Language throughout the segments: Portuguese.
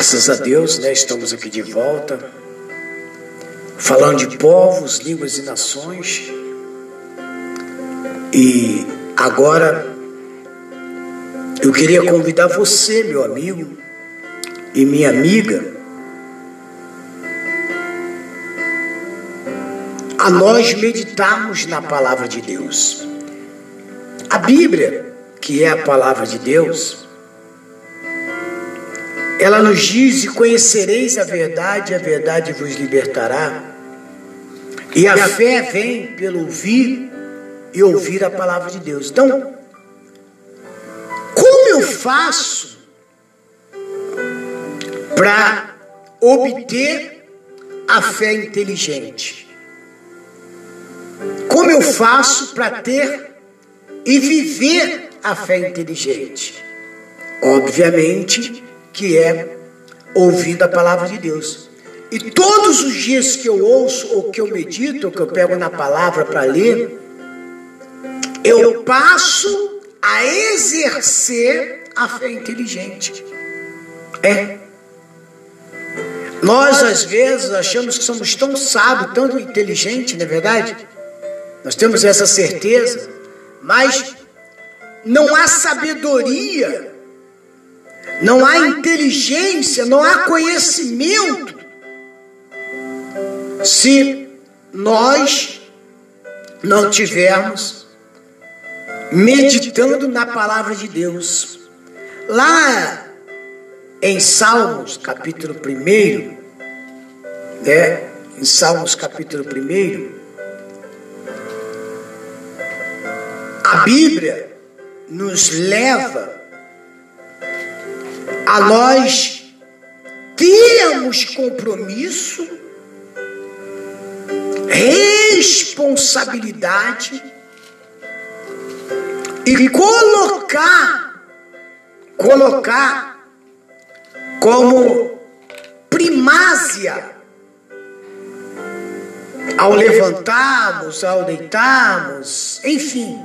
Graças a Deus, né, estamos aqui de volta, falando de povos, línguas e nações. E agora eu queria convidar você, meu amigo e minha amiga, a nós meditarmos na palavra de Deus. A Bíblia, que é a palavra de Deus, ela nos diz: E conhecereis a verdade, a verdade vos libertará. E a fé vem pelo ouvir e ouvir a palavra de Deus. Então, como eu faço para obter a fé inteligente? Como eu faço para ter e viver a fé inteligente? Obviamente, que é ouvindo a palavra de Deus. E todos os dias que eu ouço, ou que eu medito, ou que eu pego na palavra para ler, eu passo a exercer a fé inteligente. É. Nós, às vezes, achamos que somos tão sábios, tão inteligentes, não é verdade? Nós temos essa certeza, mas não há sabedoria não há inteligência, não há conhecimento se nós não tivermos meditando na palavra de Deus. Lá em Salmos, capítulo 1, né? Em Salmos, capítulo 1, a Bíblia nos leva a nós termos compromisso, responsabilidade e colocar, colocar como primácia ao levantarmos, ao deitarmos, enfim,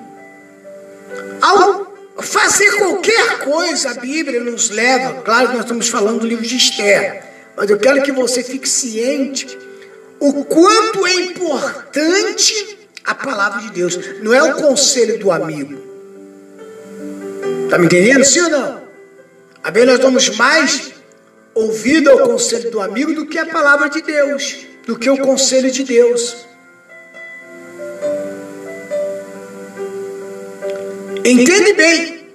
ao fazer qualquer coisa, a Bíblia nos leva. Claro que nós estamos falando do livro de Esther, mas eu quero que você fique ciente o quanto é importante a palavra de Deus. Não é o conselho do amigo. Está me entendendo? Sim ou não? A bem, nós damos mais ouvido ao conselho do amigo do que a palavra de Deus, do que o conselho de Deus. Entende bem?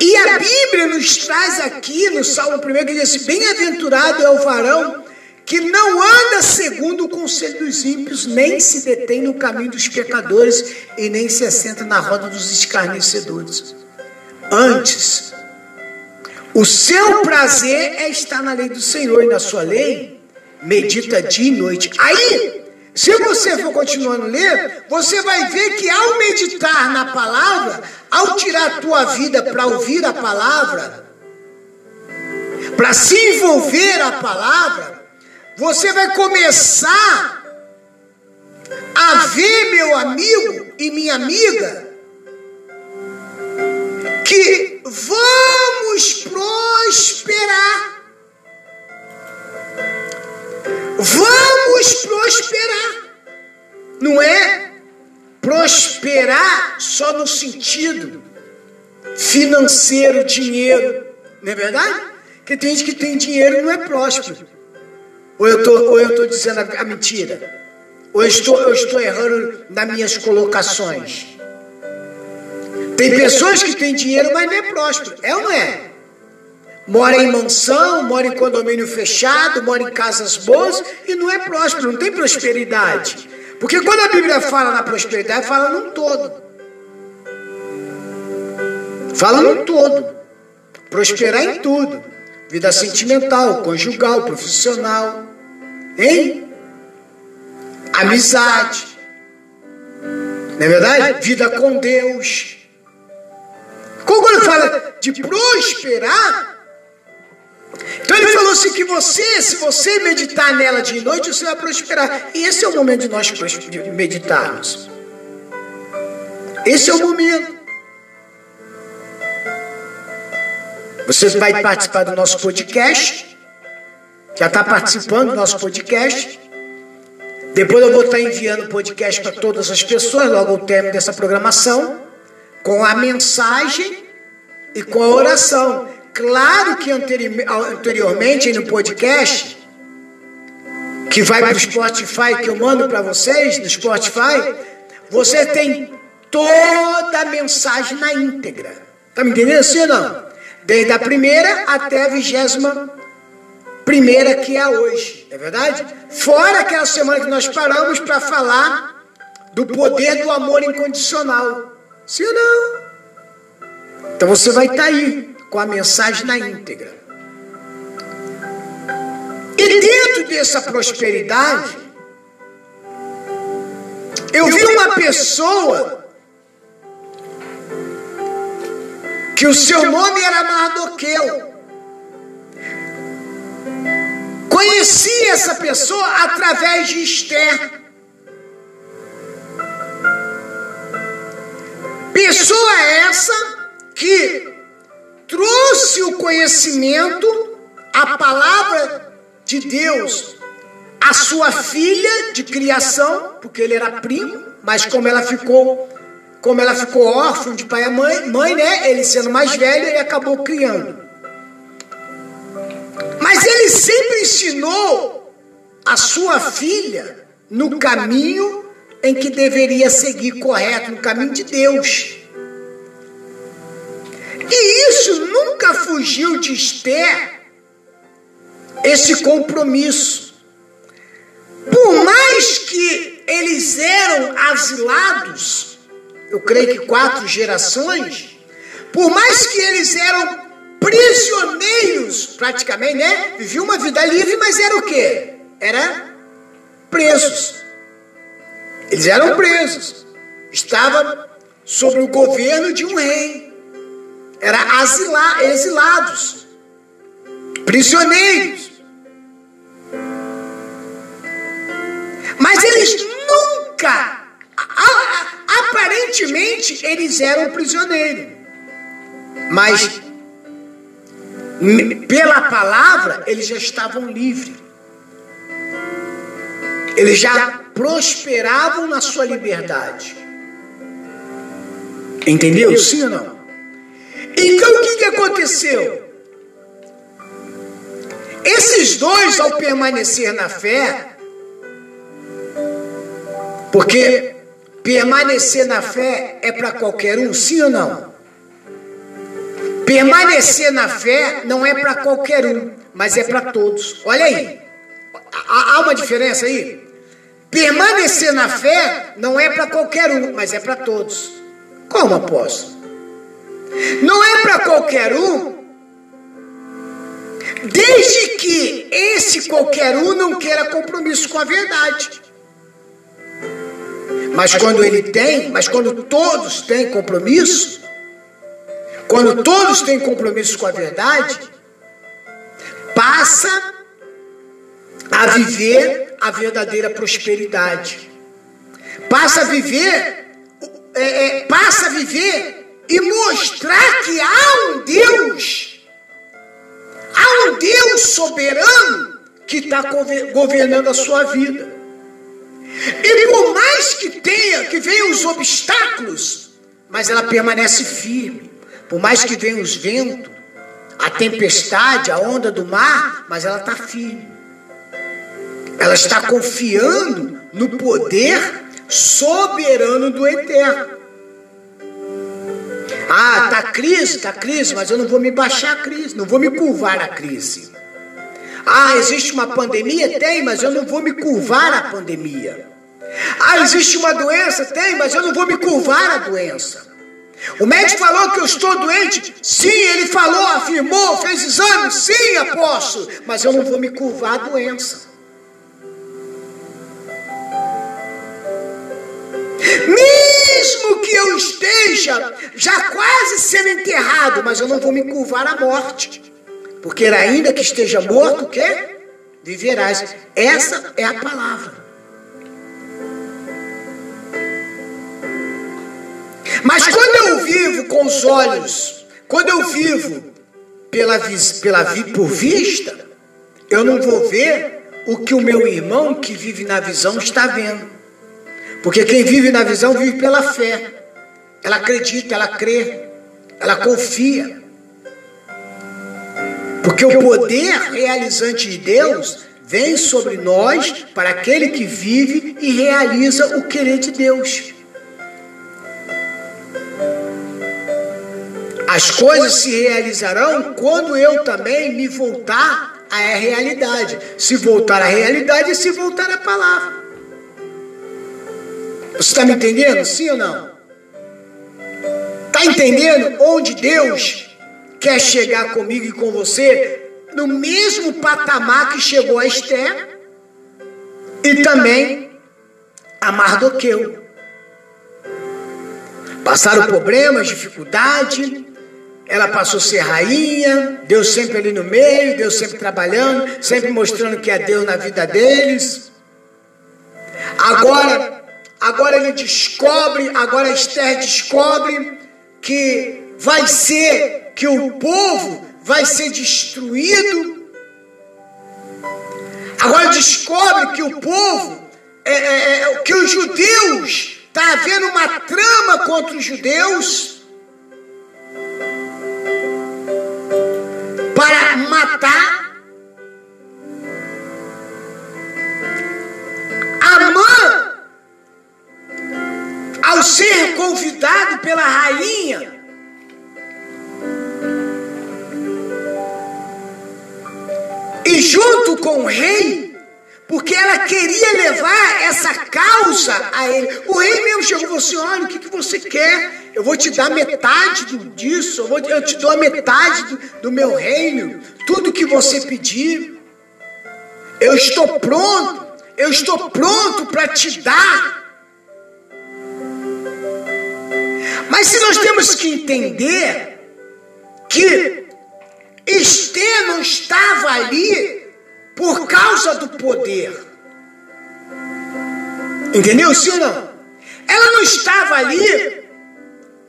E a Bíblia nos traz aqui no Salmo 1 que diz assim: Bem-aventurado é o varão que não anda segundo o conselho dos ímpios, nem se detém no caminho dos pecadores e nem se assenta na roda dos escarnecedores. Antes, o seu prazer é estar na lei do Senhor e na sua lei medita dia e noite. Aí se você for continuando a ler, você vai ver que ao meditar na palavra, ao tirar a tua vida para ouvir a palavra, para se envolver a palavra, você vai começar a ver, meu amigo e minha amiga, que vamos prosperar. Vamos prosperar. Não é prosperar só no sentido financeiro, dinheiro. Não é verdade? Porque tem gente que tem dinheiro e não é próspero. Ou eu tô, ou eu tô dizendo a mentira? Ou eu estou, eu estou errando nas minhas colocações? Tem pessoas que têm dinheiro, mas não é próspero. É ou não é? Mora em mansão, mora em condomínio fechado, mora em casas boas e não é próspero, não tem prosperidade. Porque quando a Bíblia fala na prosperidade, fala num todo. Fala num todo. Prosperar em tudo. Vida sentimental, conjugal, profissional. Hein? Amizade. Não é verdade? Vida com Deus. Quando fala de prosperar, então ele falou assim que você, se você meditar nela de noite, você vai prosperar. E esse é o momento de nós meditarmos. Esse é o momento. Você vai participar do nosso podcast. Já está participando do nosso podcast. Depois eu vou estar enviando o podcast para todas as pessoas, logo ao término dessa programação, com a mensagem e com a oração. Claro que anteriormente no podcast, que vai para o Spotify, que eu mando para vocês no Spotify, você tem toda a mensagem na íntegra. Tá me entendendo assim ou não? Desde a primeira até a vigésima primeira que é hoje, é verdade? Fora aquela semana que nós paramos para falar do poder do amor incondicional. Ou não? Então você vai estar tá aí com a mensagem na íntegra. E dentro dessa prosperidade, eu vi uma pessoa que o seu nome era Mardoqueu. Conheci essa pessoa através de Esther. Pessoa essa que trouxe o conhecimento, a palavra de Deus, à sua filha de criação, porque ele era primo, mas como ela ficou, como ela ficou órfã de pai e mãe, mãe, né? Ele sendo mais velho, ele acabou criando. Mas ele sempre ensinou a sua filha no caminho em que deveria seguir correto, no caminho de Deus. E isso nunca fugiu de Esther, esse compromisso. Por mais que eles eram asilados, eu creio que quatro gerações, por mais que eles eram prisioneiros, praticamente, né? Viviam uma vida livre, mas era o quê? Era presos. Eles eram presos. Estava sob o governo de um rei era asila, exilados, prisioneiros. Mas eles nunca, aparentemente, eles eram prisioneiros. Mas pela palavra, eles já estavam livres. Eles já prosperavam na sua liberdade. Entendeu? Sim ou não? Então o que, que aconteceu? Esses dois, ao permanecer na fé, porque permanecer na fé é para qualquer um, sim ou não? Permanecer na fé não é para qualquer um, mas é para todos. Olha aí, há uma diferença aí? Permanecer na fé não é para qualquer um, mas é para todos. Como apóstolo? Não é para qualquer um, desde que esse qualquer um não queira compromisso com a verdade. Mas quando ele tem, mas quando todos têm compromisso, quando todos têm compromisso com a verdade, passa a viver a verdadeira prosperidade. Passa a viver, é, é, passa a viver e mostrar que há um Deus, há um Deus soberano que está governando a sua vida. E por mais que tenha, que venham os obstáculos, mas ela permanece firme. Por mais que venham os ventos, a tempestade, a onda do mar, mas ela está firme. Ela está confiando no poder soberano do eterno. Ah, tá crise, tá crise, mas eu não vou me baixar a crise, não vou me curvar a crise. Ah, existe uma pandemia? Tem, mas eu não vou me curvar a pandemia. Ah, existe uma doença? Tem, mas eu não vou me curvar a doença. O médico falou que eu estou doente? Sim, ele falou, afirmou, fez exame? Sim, apóstolo, mas eu não vou me curvar a doença. Que eu esteja já quase sendo enterrado, mas eu não vou me curvar à morte. Porque ainda que esteja morto, o quê? Viverás. Essa é a palavra. Mas quando eu vivo com os olhos, quando eu vivo pela, pela, por vista, eu não vou ver o que o meu irmão que vive na visão está vendo. Porque quem vive na visão vive pela fé. Ela acredita, ela crê, ela confia. Porque o poder realizante de Deus vem sobre nós para aquele que vive e realiza o querer de Deus. As coisas se realizarão quando eu também me voltar à realidade. Se voltar à realidade, se voltar à palavra. Você está me entendendo? Sim ou não? Está entendendo onde Deus quer chegar comigo e com você? No mesmo patamar que chegou a Esther e também a Mardoqueu. Passaram problemas, dificuldade, ela passou a ser rainha, Deus sempre ali no meio, Deus sempre trabalhando, sempre mostrando que é Deus na vida deles. Agora Agora ele descobre, agora Esther descobre que vai ser, que o povo vai ser destruído. Agora descobre que o povo, é, é, é que os judeus, está havendo uma trama contra os judeus para matar convidado pela rainha, e junto com o rei, porque ela queria levar essa causa a ele. O rei mesmo chegou e falou assim: olha, o que, que você quer? Eu vou te dar metade disso, eu, vou, eu te dou a metade do, do meu reino, tudo que você pedir. Eu estou pronto, eu estou pronto para te dar Mas se nós temos que entender que Esther não estava ali por causa do poder. Entendeu, sim ou não? Ela não estava ali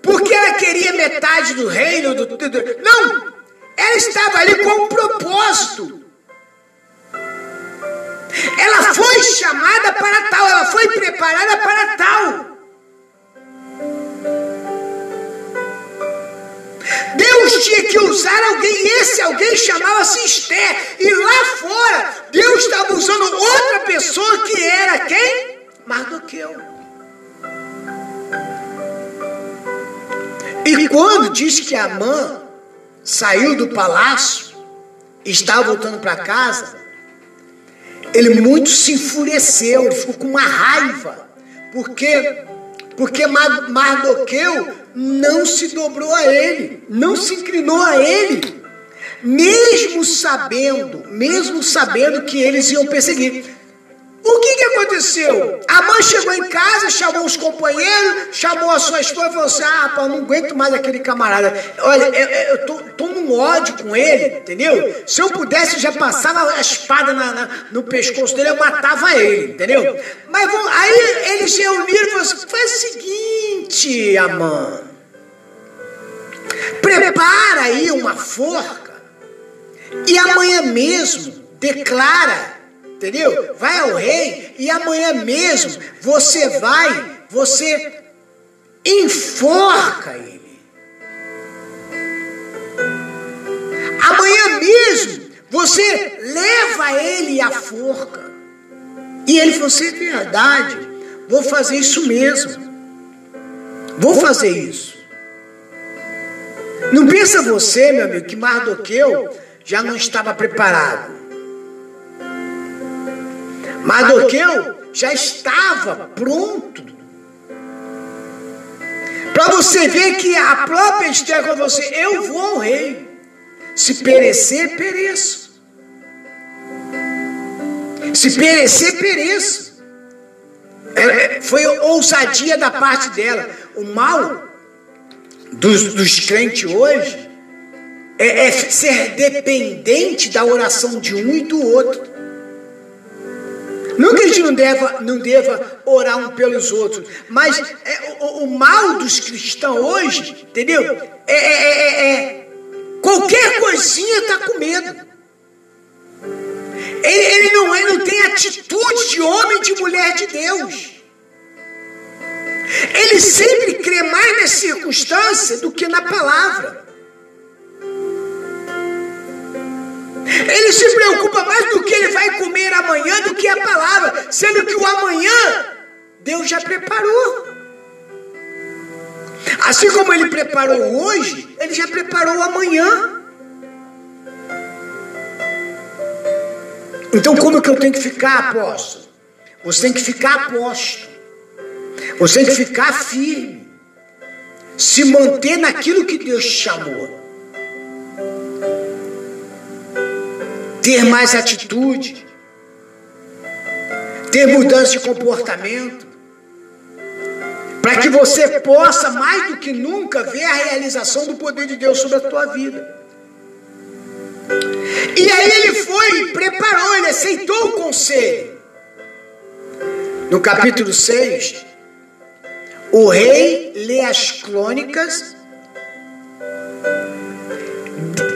porque ela queria metade do reino. Do, do, do, não! Ela estava ali com um propósito. Ela foi chamada para tal, ela foi preparada para tal. Deus tinha que usar alguém, esse alguém chamava-se Esté. E lá fora, Deus estava usando outra pessoa que era quem? Mardoqueu. E quando diz que Amã saiu do palácio estava voltando para casa, ele muito se enfureceu, ele ficou com uma raiva, porque porque Mardoqueu não se dobrou a ele, não se inclinou a ele, mesmo sabendo, mesmo sabendo que eles iam perseguir. O que, que aconteceu? A mãe chegou em casa, chamou os companheiros, chamou a sua esposa e falou assim: Ah, pá, não aguento mais aquele camarada. Olha, eu, eu tô, tô num ódio com ele, entendeu? Se eu pudesse, eu já passava a espada na, na, no pescoço dele, eu matava ele, entendeu? Mas aí eles reuniram e falaram assim: Faz o seguinte, Amã. Prepara aí uma forca e amanhã mesmo declara Entendeu? Vai ao rei e amanhã mesmo você vai, você enforca ele. Amanhã mesmo você leva ele à forca. E ele falou: se é verdade, vou fazer isso mesmo. Vou fazer isso. Não pensa você, meu amigo, que Mardoqueu já não estava preparado. Mardoqueu já estava pronto. Para você ver que a própria Esther com você, eu vou ao rei. Se perecer, pereço. Se perecer, pereço. É, foi ousadia da parte dela. O mal dos, dos crentes hoje é, é ser dependente da oração de um e do outro. Não que a gente não deva, não deva orar um pelos outros, mas é, o, o, mal dos cristãos hoje, entendeu? É, é, é, é qualquer coisinha está com medo. Ele, ele, não, ele não tem atitude de homem e de mulher de Deus. Ele sempre crê mais na circunstância do que na palavra. Ele se preocupa mais do que ele vai comer amanhã do que a palavra, sendo que o amanhã Deus já preparou. Assim como ele preparou hoje, ele já preparou amanhã. Então, como que eu tenho que ficar, apóstolo? Você tem que ficar aposto. Você tem que ficar firme. Se manter naquilo que Deus te chamou. Ter mais atitude, ter mudança de comportamento, para que você possa mais do que nunca ver a realização do poder de Deus sobre a tua vida. E aí ele foi preparou, ele aceitou o conselho. No capítulo 6, o rei lê as crônicas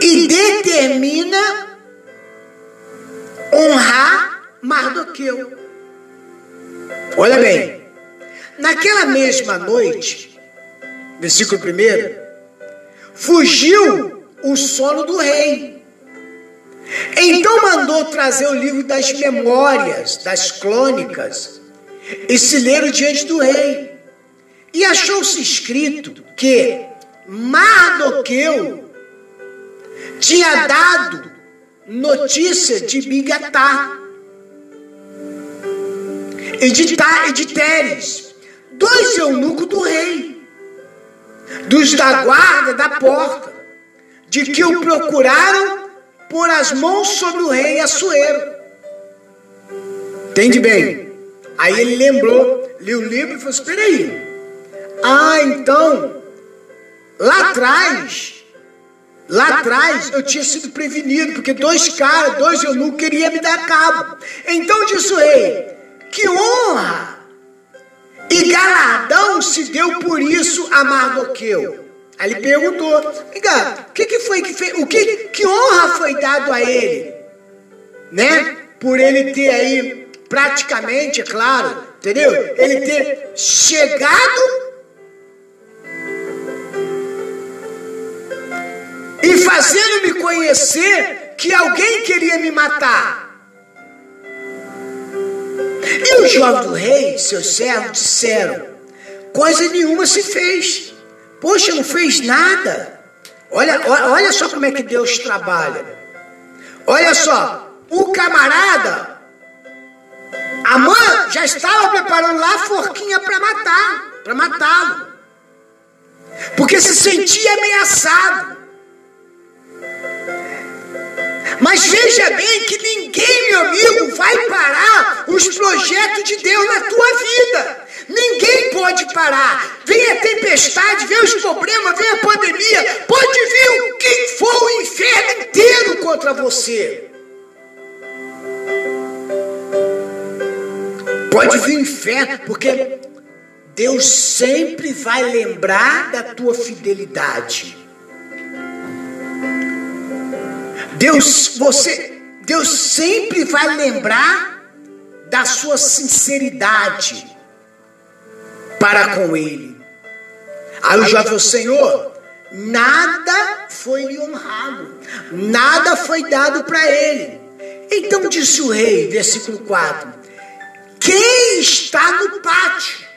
e determina honrar Mardoqueu. Olha bem, naquela mesma noite, versículo 1, fugiu o sono do rei. Então mandou trazer o livro das memórias, das crônicas, e se leram diante do rei. E achou-se escrito que Mardoqueu tinha dado notícia de Bigatá e de, e de Teres, dois eunucos do rei, dos da guarda da porta, de que o procuraram por as mãos sobre o rei Assuero. Entende bem? Aí ele lembrou, leu o livro e falou: Espera aí. Ah, então, lá atrás, Lá atrás eu tinha sido prevenido, porque dois caras, dois eu não queria me dar cabo. Então disse o rei: que honra e galardão se deu por isso a Mardoqueu. Aí ele perguntou: o que, que foi que fez? O que, que honra foi dado a ele? Né? Por ele ter aí, praticamente, é claro, entendeu? Ele ter chegado e fazendo-me conhecer que alguém queria me matar. E os jovens do rei, seus servos, disseram: coisa nenhuma se fez. Poxa, não fez nada. Olha, olha só como é que Deus trabalha. Olha só, o camarada, a mãe já estava preparando lá a forquinha para matar, para matá-lo. Porque se sentia ameaçado. Mas veja bem que ninguém, meu amigo, vai parar os projetos de Deus na tua vida. Ninguém pode parar. Vem a tempestade, vem os problemas, vem a pandemia. Pode vir o que for o inferno inteiro contra você. Pode vir o inferno, porque Deus sempre vai lembrar da tua fidelidade. Deus, você, Deus sempre vai lembrar da sua sinceridade para com Ele. Aí o jovem Senhor, nada foi lhe honrado, nada foi dado para ele. Então disse o rei, versículo 4: quem está no pátio?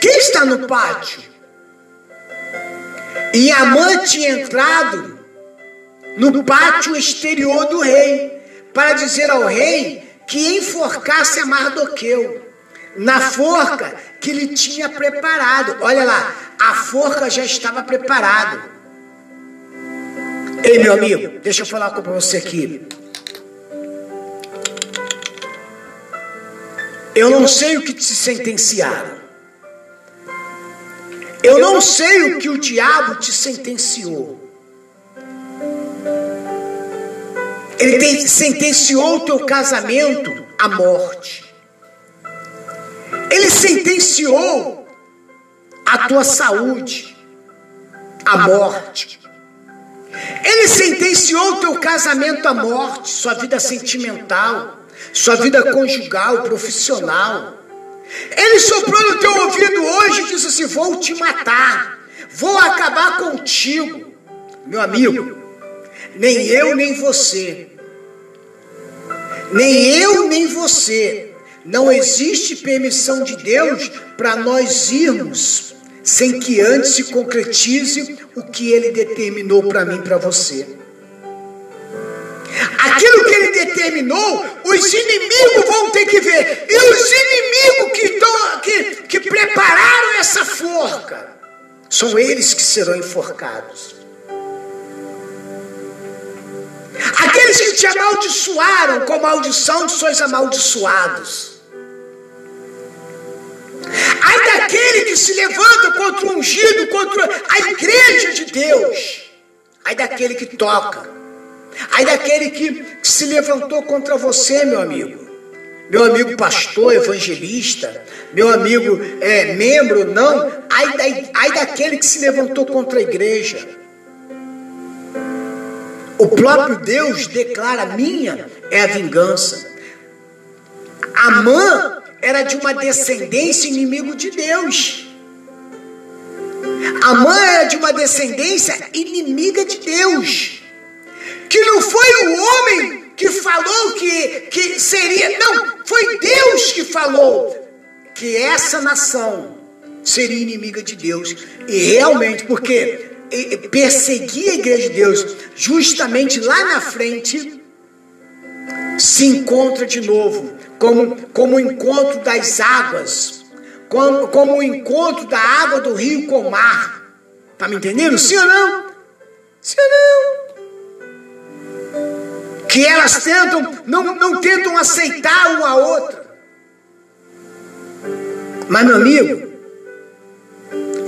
Quem está no pátio? E Amã tinha entrado no pátio exterior do rei para dizer ao rei que enforcasse a Mardoqueu na forca que ele tinha preparado. Olha lá, a forca já estava preparada. Ei, meu amigo, deixa eu falar com você aqui. Eu não sei o que te sentenciaram. Eu não sei o que o diabo te sentenciou. Ele tem, sentenciou o teu casamento à morte. Ele sentenciou a tua saúde à morte. Ele sentenciou o teu casamento à morte, sua vida sentimental, sua vida conjugal, profissional. Ele soprou no teu ouvido hoje e disse assim: Vou te matar, vou acabar contigo. Meu amigo, nem eu nem você, nem eu nem você, não existe permissão de Deus para nós irmos sem que antes se concretize o que ele determinou para mim, para você. Aquilo que ele determinou, os inimigos vão ter que ver. E os inimigos que, tão, que, que prepararam essa forca, são eles que serão enforcados. Aqueles que te amaldiçoaram com maldição, sois amaldiçoados. Ai daquele que se levanta contra o ungido, contra a igreja de Deus. Ai daquele que toca Aí daquele que se levantou contra você, meu amigo. Meu amigo pastor, evangelista, meu amigo é, membro, não. Aí, da, aí daquele que se levantou contra a igreja. O próprio Deus declara: minha é a vingança. Amã era de uma descendência inimigo de Deus. Amã era de uma descendência inimiga de Deus que não foi o homem que falou que, que seria, não, foi Deus que falou que essa nação seria inimiga de Deus. E realmente, porque perseguir a igreja de Deus, justamente lá na frente, se encontra de novo, como, como o encontro das águas, como, como o encontro da água do rio com o mar. Tá me entendendo? Sim ou não? Sim ou não? que elas tentam, não, não tentam aceitar uma a outra. Mas, meu amigo,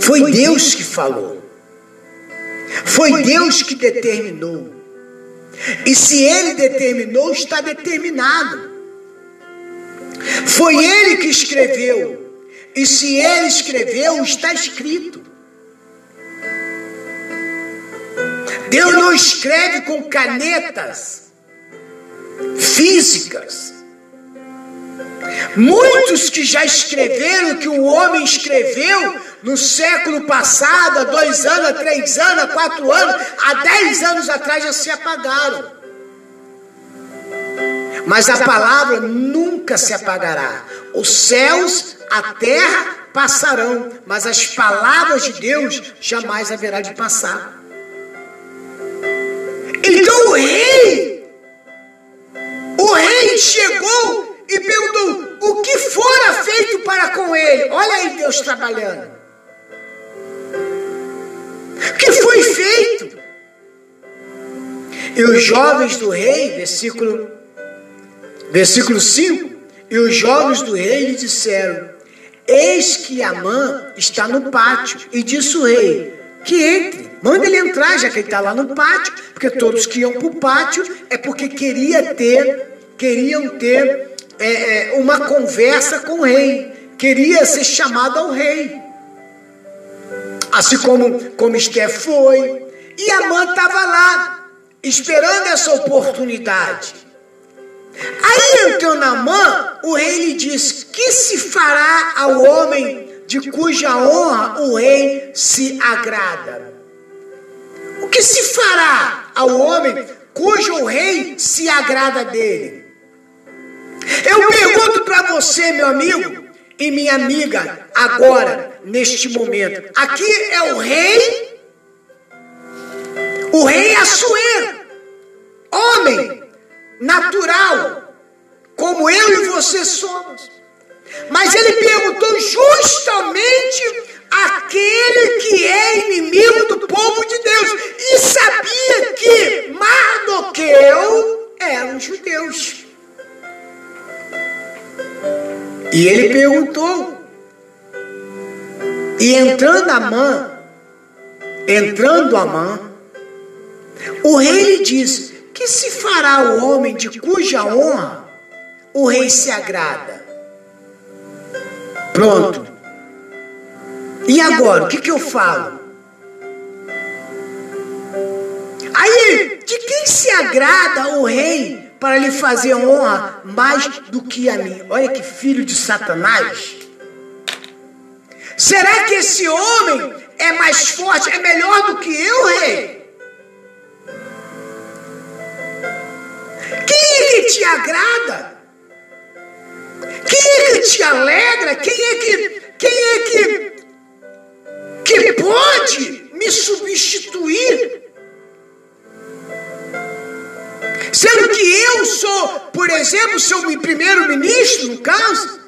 foi Deus que falou. Foi Deus que determinou. E se Ele determinou, está determinado. Foi Ele que escreveu. E se Ele escreveu, está escrito. Deus não escreve com canetas físicas. Muitos que já escreveram que o homem escreveu no século passado, há dois anos, há três anos, há quatro anos, há dez anos atrás já se apagaram. Mas a palavra nunca se apagará. Os céus, a terra passarão, mas as palavras de Deus jamais haverá de passar. Então o rei o rei chegou e perguntou: o que fora feito para com ele? Olha aí Deus trabalhando. Que foi feito? E os jovens do rei, versículo, versículo 5, e os jovens do rei lhe disseram: Eis que Amã está no pátio. E disse o rei: Que entre, manda ele entrar, já que ele está lá no pátio, porque todos que iam para o pátio é porque queria ter queriam ter é, é, uma conversa com o rei, queria ser chamado ao rei. Assim como, como Esther foi. E Amã estava lá, esperando essa oportunidade. Aí entrou Namã, o rei lhe disse: Que se fará ao homem de cuja honra o rei se agrada? O que se fará ao homem cujo rei se agrada dele? Eu pergunto para você, meu amigo e minha amiga, agora, neste momento: aqui é o rei, o rei Assuero, homem natural, como eu e você somos. Mas ele perguntou justamente aquele que é inimigo do povo de Deus e sabia que Mardoqueu eram judeus. E ele perguntou. E entrando a mão, entrando a mão, o rei lhe disse: Que se fará o homem de cuja honra o rei se agrada? Pronto. E agora, o que, que eu falo? Aí, de quem se agrada o rei para lhe fazer honra mais do que a mim? Olha que filho de Satanás. Será que esse homem é mais forte, é melhor do que eu, rei? Quem é que te agrada? Quem é que te alegra? Quem é que, quem é que que pode me substituir. Sendo que eu sou, por exemplo, seu primeiro-ministro, no caso.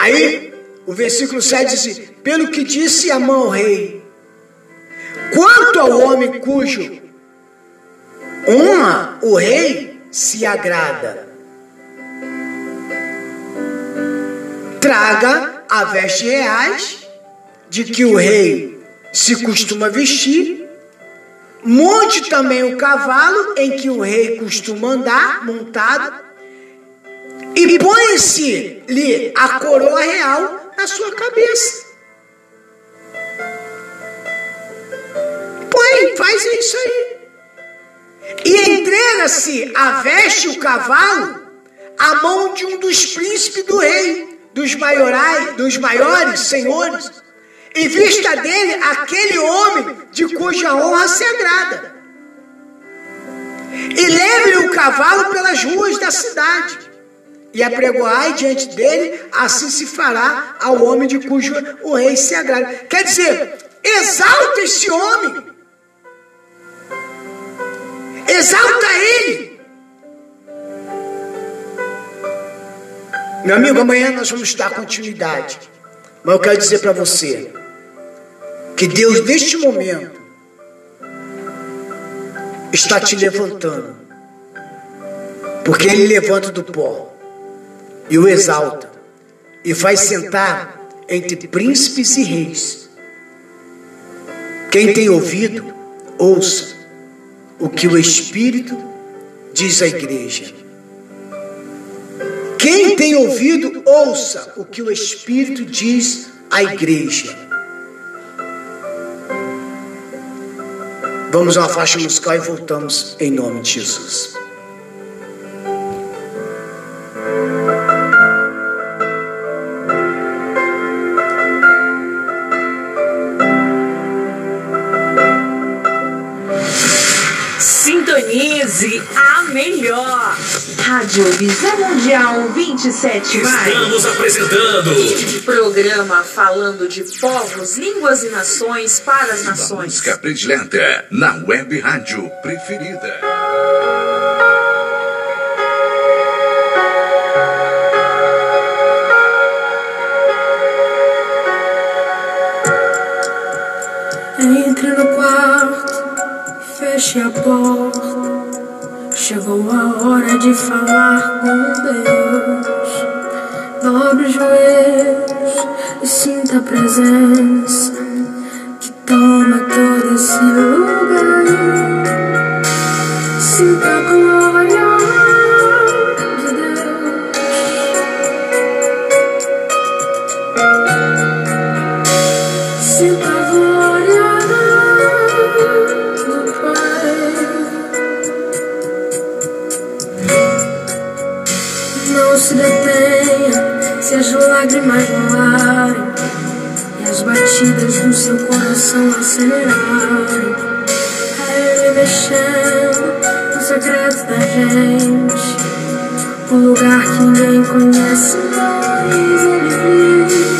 Aí, o versículo 7 diz: assim, Pelo que disse a mão rei, quanto ao homem cujo honra o rei se agrada, traga a veste reais, de que o rei se costuma vestir, monte também o cavalo em que o rei costuma andar montado, e põe-se-lhe a coroa real na sua cabeça. Põe, faz isso aí. E entrega-se a veste o cavalo à mão de um dos príncipes do rei dos maiorais, dos maiores senhores, e vista dele aquele homem de cuja honra se agrada. E leve o cavalo pelas ruas da cidade, e apregoai diante dele, assim se fará ao homem de cujo o rei se agrada. Quer dizer, exalta esse homem, exalta ele. Meu amigo, amanhã nós vamos dar continuidade. Mas eu quero dizer para você que Deus, neste momento, está te levantando. Porque Ele levanta do pó e o exalta e faz sentar entre príncipes e reis. Quem tem ouvido, ouça o que o Espírito diz à igreja. Quem tem ouvido, ouça o que o Espírito diz à igreja. Vamos a uma faixa musical e voltamos em nome de Jesus. Rádio Visão Mundial 27 Estamos apresentando Programa falando de povos, línguas e nações para as a nações. música predileta na web rádio preferida. Entre no quarto, feche a porta. Chegou a hora de falar com Deus. Dobre os joelhos e sinta a presença que toma todo esse lugar. Sinta a glória vontade, mas. E as batidas do seu coração acelerarem. Aí me deixando o segredo da gente. Um lugar que ninguém conhece, mais. ele vive.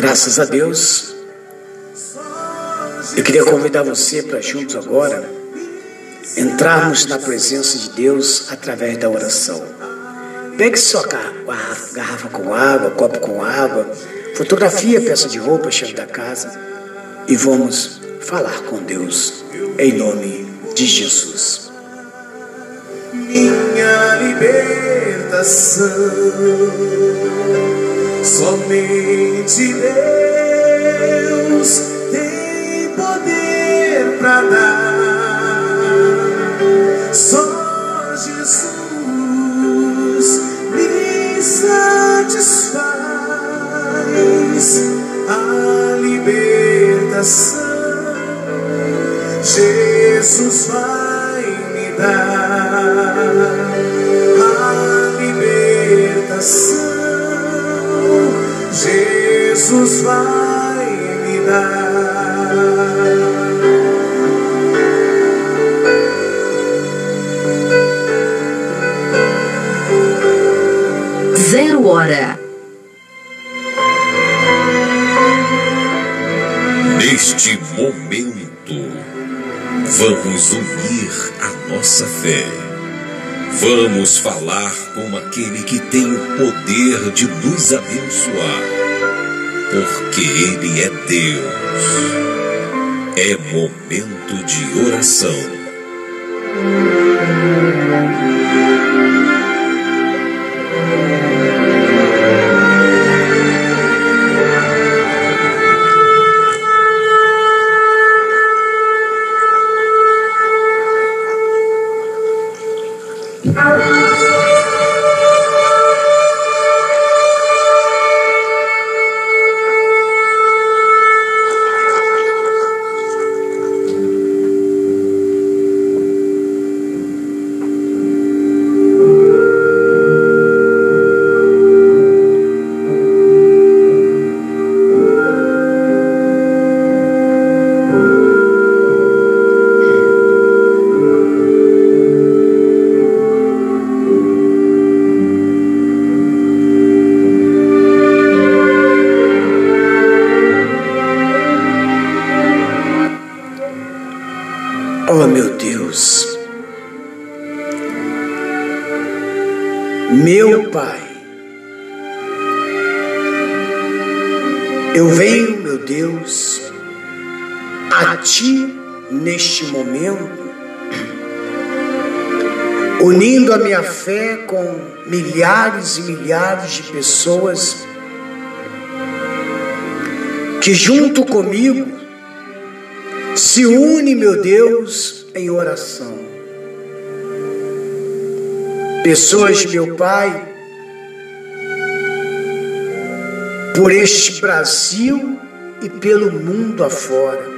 Graças a Deus. Eu queria convidar você para juntos agora entrarmos na presença de Deus através da oração. Pegue sua garrafa com água, copo com água, fotografia peça de roupa, cheia da casa e vamos falar com Deus em nome de Jesus. Minha libertação. Somente Deus tem poder para dar. Só Jesus me satisfaz a libertação. Jesus vai me dar a libertação. Zero hora. Neste momento, vamos unir a nossa fé. Vamos falar com aquele que tem o poder de nos abençoar. Porque Ele é Deus. É momento de oração. Milhares e milhares de pessoas que, junto comigo, se une, meu Deus, em oração. Pessoas, meu Pai, por este Brasil e pelo mundo afora,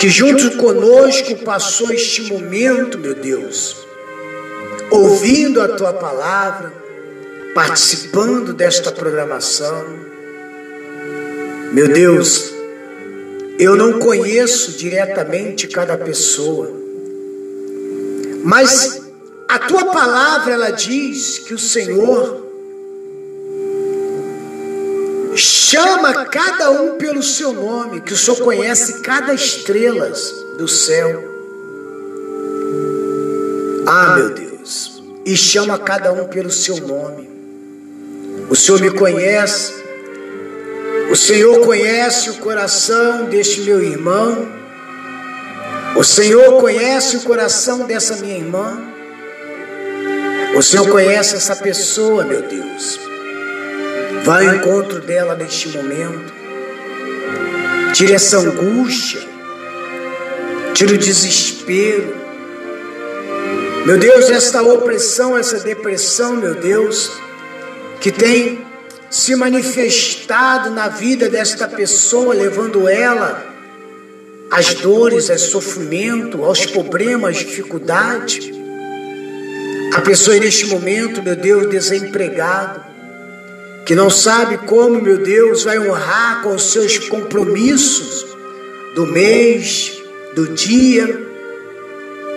que junto conosco passou este momento, meu Deus, ouvindo a Tua palavra, participando desta programação. Meu Deus, eu não conheço diretamente cada pessoa, mas a tua palavra ela diz que o Senhor chama cada um pelo seu nome, que o Senhor conhece cada estrela do céu. Ah, meu Deus, e chama cada um pelo seu nome. O Senhor me conhece, o Senhor conhece o coração deste meu irmão. O Senhor conhece o coração dessa minha irmã. O Senhor conhece essa pessoa, meu Deus. Vai ao encontro dela neste momento. Tire essa angústia. Tire o desespero. Meu Deus, esta opressão, essa depressão, meu Deus, que tem se manifestado na vida desta pessoa, levando ela às dores, ao sofrimento, aos problemas, dificuldade. A pessoa neste momento, meu Deus, desempregado, que não sabe como, meu Deus, vai honrar com os seus compromissos do mês, do dia.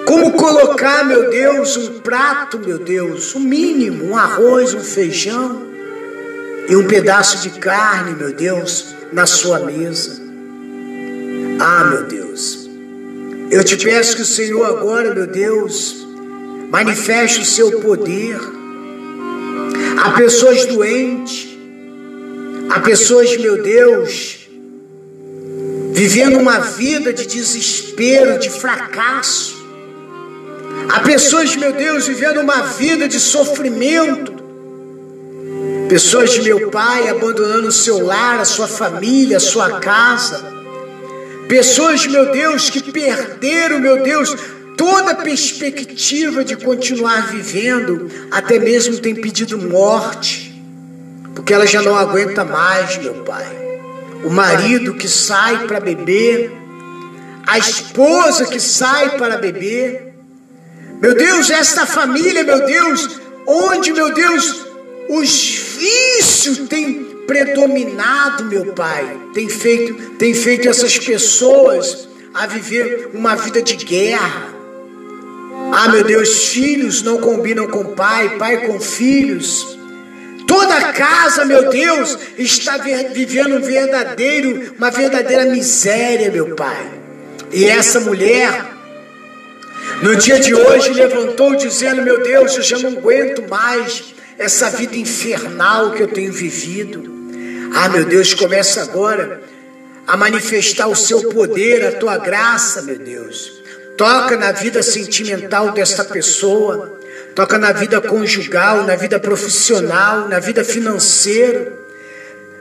Como colocar, meu Deus, um prato, meu Deus, um mínimo, um arroz, um feijão e um pedaço de carne, meu Deus, na sua mesa. Ah, meu Deus, eu te peço que o Senhor agora, meu Deus, manifeste o seu poder. Há pessoas doentes, há pessoas, meu Deus, vivendo uma vida de desespero, de fracasso. Há pessoas, meu Deus, vivendo uma vida de sofrimento. Pessoas meu pai abandonando o seu lar, a sua família, a sua casa. Pessoas, meu Deus, que perderam, meu Deus, toda a perspectiva de continuar vivendo, até mesmo tem pedido morte, porque ela já não aguenta mais, meu pai. O marido que sai para beber, a esposa que sai para beber. Meu Deus, esta família, meu Deus, onde, meu Deus, os vícios têm predominado, meu Pai, tem feito, tem feito essas pessoas a viver uma vida de guerra. Ah, meu Deus, filhos não combinam com pai, pai com filhos. Toda casa, meu Deus, está vivendo um verdadeiro, uma verdadeira miséria, meu Pai. E essa mulher, no dia de hoje, levantou dizendo: Meu Deus, eu já não aguento mais essa vida infernal que eu tenho vivido. Ah, meu Deus, começa agora a manifestar o seu poder, a tua graça, meu Deus. Toca na vida sentimental desta pessoa, toca na vida conjugal, na vida profissional, na vida financeira.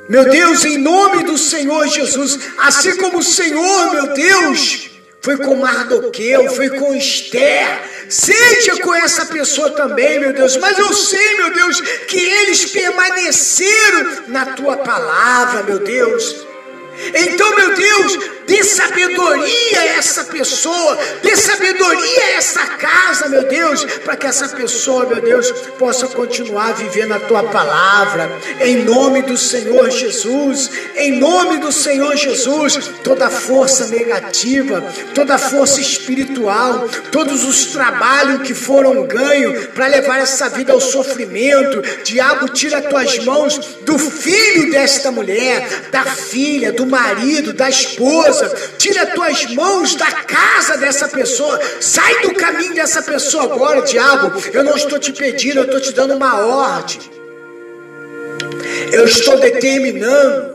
Meu Deus, em nome do Senhor Jesus, assim como o Senhor, meu Deus, foi com Mardoqueu, foi com Esther, seja com essa pessoa também, meu Deus. Mas eu sei, meu Deus, que eles permaneceram na tua palavra, meu Deus. Então, meu Deus, dê sabedoria a essa pessoa, dê sabedoria a essa casa, meu Deus, para que essa pessoa, meu Deus, possa continuar vivendo a tua palavra, em nome do Senhor Jesus, em nome do Senhor Jesus, toda força negativa, toda força espiritual, todos os trabalhos que foram ganhos para levar essa vida ao sofrimento, diabo, tira as tuas mãos do filho desta mulher, da filha, do marido, da esposa, tira as tuas mãos da casa dessa pessoa, sai do caminho dessa pessoa agora, diabo. Eu não estou te pedindo, eu estou te dando uma ordem. Eu estou determinando,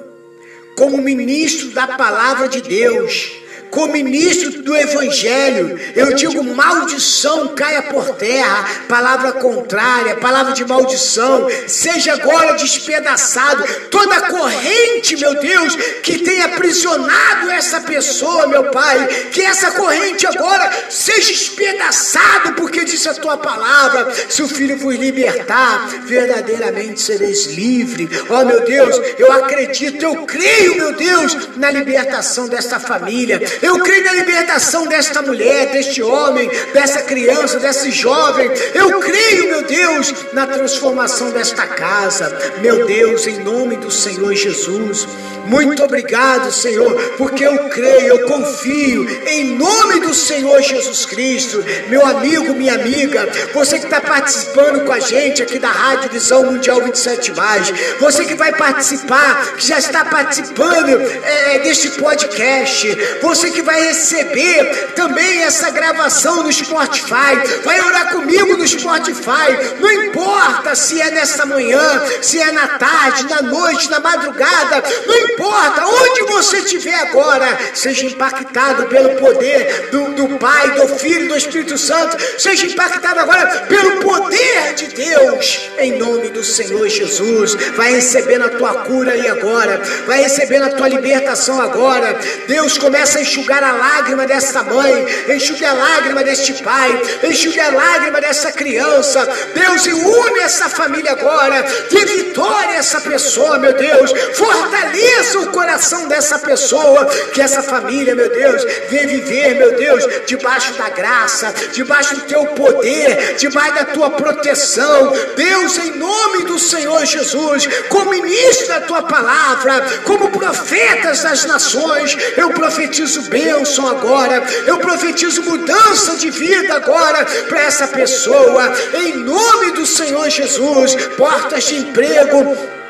como ministro da palavra de Deus, como ministro do Evangelho, eu digo maldição caia por terra, palavra contrária, palavra de maldição, seja agora despedaçado, toda corrente, meu Deus, que tenha aprisionado essa pessoa, meu Pai, que essa corrente agora seja espedaçado, porque disse a tua palavra: se o Filho vos libertar, verdadeiramente sereis livre. Ó meu Deus, eu acredito, eu creio, meu Deus, na libertação desta família. Eu creio na libertação desta mulher, deste homem, dessa criança, desse jovem. Eu creio, meu Deus, na transformação desta casa. Meu Deus, em nome do Senhor Jesus. Muito obrigado, Senhor, porque eu creio, eu confio em nome do Senhor Jesus Cristo. Meu amigo, minha amiga, você que está participando com a gente aqui da Rádio Visão Mundial 27, você que vai participar, que já está participando é, deste podcast, você que vai receber também essa gravação no Spotify, vai orar comigo no Spotify, não importa se é nesta manhã, se é na tarde, na noite, na madrugada, não importa onde você estiver agora, seja impactado pelo poder do, do Pai, do Filho, do Espírito Santo, seja impactado agora pelo poder de Deus, em nome do Senhor Jesus, vai recebendo a tua cura aí agora, vai recebendo a tua libertação agora. Deus começa a enxugar a lágrima dessa mãe, enxugue a lágrima deste pai, enxugue a lágrima dessa criança. Deus, une essa família agora, dê vitória a essa pessoa, meu Deus, fortaleça o coração dessa pessoa, que essa família, meu Deus, venha viver, meu Deus, debaixo da graça, debaixo do teu poder, debaixo da tua proteção. Deus, em nome do Senhor Jesus, como ministro da tua palavra, como profetas das nações, eu profetizo bênção agora, eu profetizo mudança de vida agora para essa pessoa, em nome do Senhor Jesus, portas de emprego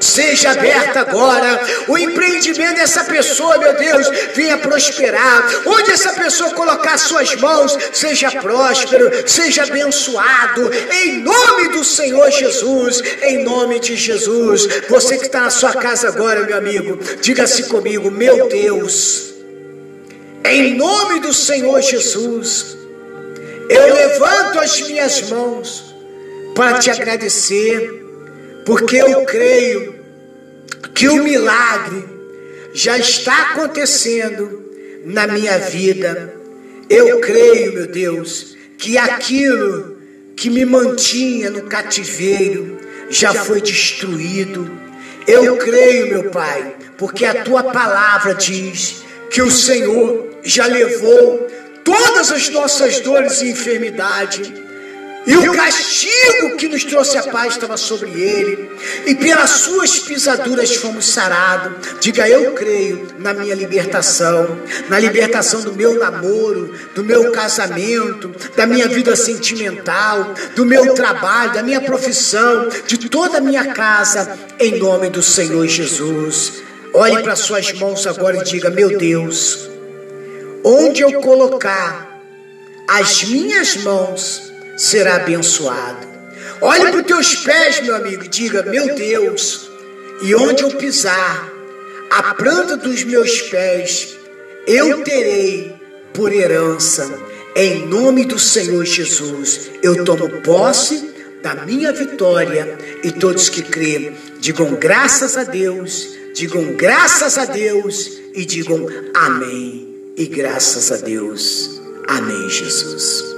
Seja aberta agora. O empreendimento dessa pessoa, meu Deus, venha prosperar. Onde essa pessoa colocar suas mãos, seja próspero, seja abençoado. Em nome do Senhor Jesus. Em nome de Jesus. Você que está na sua casa agora, meu amigo, diga-se comigo, meu Deus. Em nome do Senhor Jesus. Eu levanto as minhas mãos para te agradecer porque eu creio que o milagre já está acontecendo na minha vida. Eu creio, meu Deus, que aquilo que me mantinha no cativeiro já foi destruído. Eu creio, meu Pai, porque a tua palavra diz que o Senhor já levou todas as nossas dores e enfermidade. E o castigo que nos trouxe a paz estava sobre ele. E pelas suas pisaduras fomos sarados. Diga, eu creio na minha libertação, na libertação do meu namoro, do meu casamento, da minha vida sentimental, do meu trabalho, da minha profissão, de toda a minha casa, em nome do Senhor Jesus. Olhe para suas mãos agora e diga: Meu Deus, onde eu colocar as minhas mãos, será abençoado. Olhe para os teus pés, meu amigo, e diga: Meu Deus, e onde eu pisar, a planta dos meus pés, eu terei por herança. Em nome do Senhor Jesus, eu tomo posse da minha vitória e todos que crêem, digam graças a Deus, digam graças a Deus e digam amém e graças a Deus. Amém, Jesus.